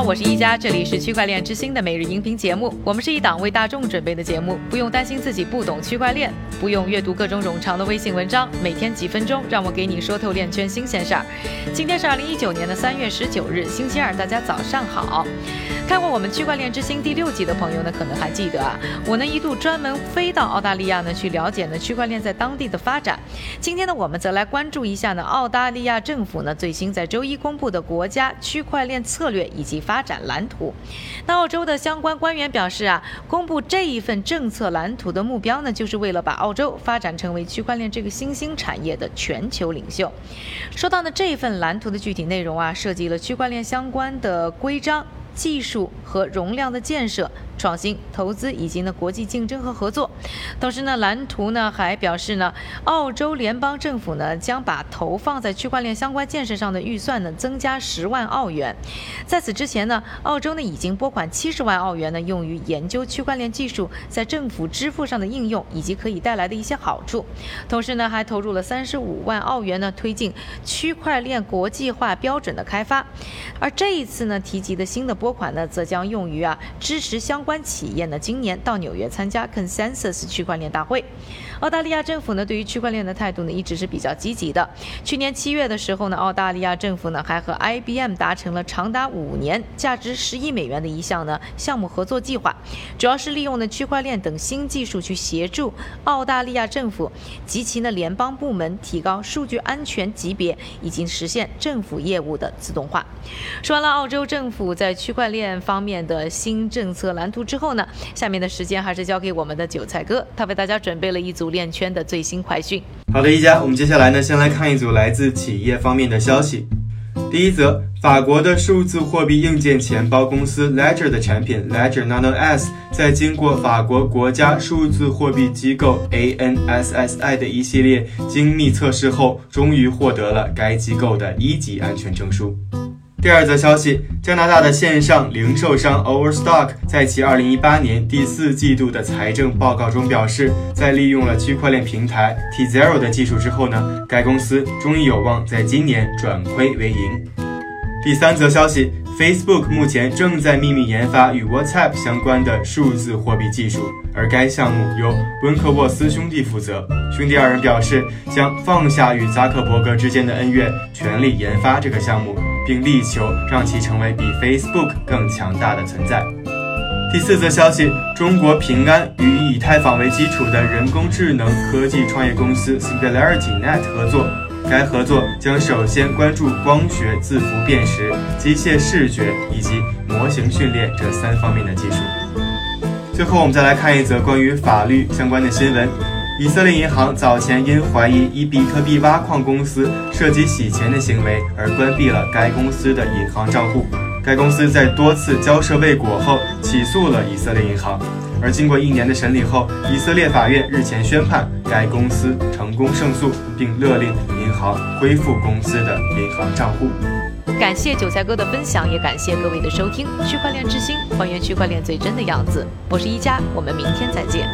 我是一加，这里是区块链之星的每日音频节目。我们是一档为大众准备的节目，不用担心自己不懂区块链，不用阅读各种冗长的微信文章，每天几分钟，让我给你说透链圈新鲜事儿。今天是二零一九年的三月十九日，星期二，大家早上好。看过我们区块链之星第六集的朋友呢，可能还记得啊，我呢一度专门飞到澳大利亚呢去了解呢区块链在当地的发展。今天呢，我们则来关注一下呢澳大利亚政府呢最新在周一公布的国家区块链策略以及发展蓝图。那澳洲的相关官员表示啊，公布这一份政策蓝图的目标呢，就是为了把澳洲发展成为区块链这个新兴产业的全球领袖。说到呢这一份蓝图的具体内容啊，涉及了区块链相关的规章。技术和容量的建设。创新、投资以及呢国际竞争和合作。同时呢，蓝图呢还表示呢，澳洲联邦政府呢将把投放在区块链相关建设上的预算呢增加十万澳元。在此之前呢，澳洲呢已经拨款七十万澳元呢用于研究区块链技术在政府支付上的应用以及可以带来的一些好处。同时呢，还投入了三十五万澳元呢推进区块链国际化标准的开发。而这一次呢提及的新的拨款呢，则将用于啊支持相。关企业呢，今年到纽约参加 Consensus 区块链大会。澳大利亚政府呢，对于区块链的态度呢，一直是比较积极的。去年七月的时候呢，澳大利亚政府呢，还和 IBM 达成了长达五年、价值十亿美元的一项呢项目合作计划，主要是利用呢区块链等新技术去协助澳大利亚政府及其呢联邦部门提高数据安全级别，以及实现政府业务的自动化。说完了澳洲政府在区块链方面的新政策蓝图之后呢，下面的时间还是交给我们的韭菜哥，他为大家准备了一组。链圈的最新快讯。好的，一家，我们接下来呢，先来看一组来自企业方面的消息。第一则，法国的数字货币硬件钱包公司 Ledger 的产品 Ledger Nano S，在经过法国国家数字货币机构 ANSSI 的一系列精密测试后，终于获得了该机构的一级安全证书。第二则消息，加拿大的线上零售商 Overstock 在其2018年第四季度的财政报告中表示，在利用了区块链平台 T Zero 的技术之后呢，该公司终于有望在今年转亏为盈。第三则消息，Facebook 目前正在秘密研发与 WhatsApp 相关的数字货币技术，而该项目由温克沃斯兄弟负责。兄弟二人表示，将放下与扎克伯格之间的恩怨，全力研发这个项目。并力求让其成为比 Facebook 更强大的存在。第四则消息：中国平安与以太坊为基础的人工智能科技创业公司 SingularityNet 合作，该合作将首先关注光学字符辨识、机械视觉以及模型训练这三方面的技术。最后，我们再来看一则关于法律相关的新闻。以色列银行早前因怀疑以比特币挖矿公司涉及洗钱的行为而关闭了该公司的银行账户。该公司在多次交涉未果后起诉了以色列银行，而经过一年的审理后，以色列法院日前宣判该公司成功胜诉，并勒令银行恢复公司的银行账户。感谢韭菜哥的分享，也感谢各位的收听。区块链之星，还原区块链最真的样子。我是一加，我们明天再见。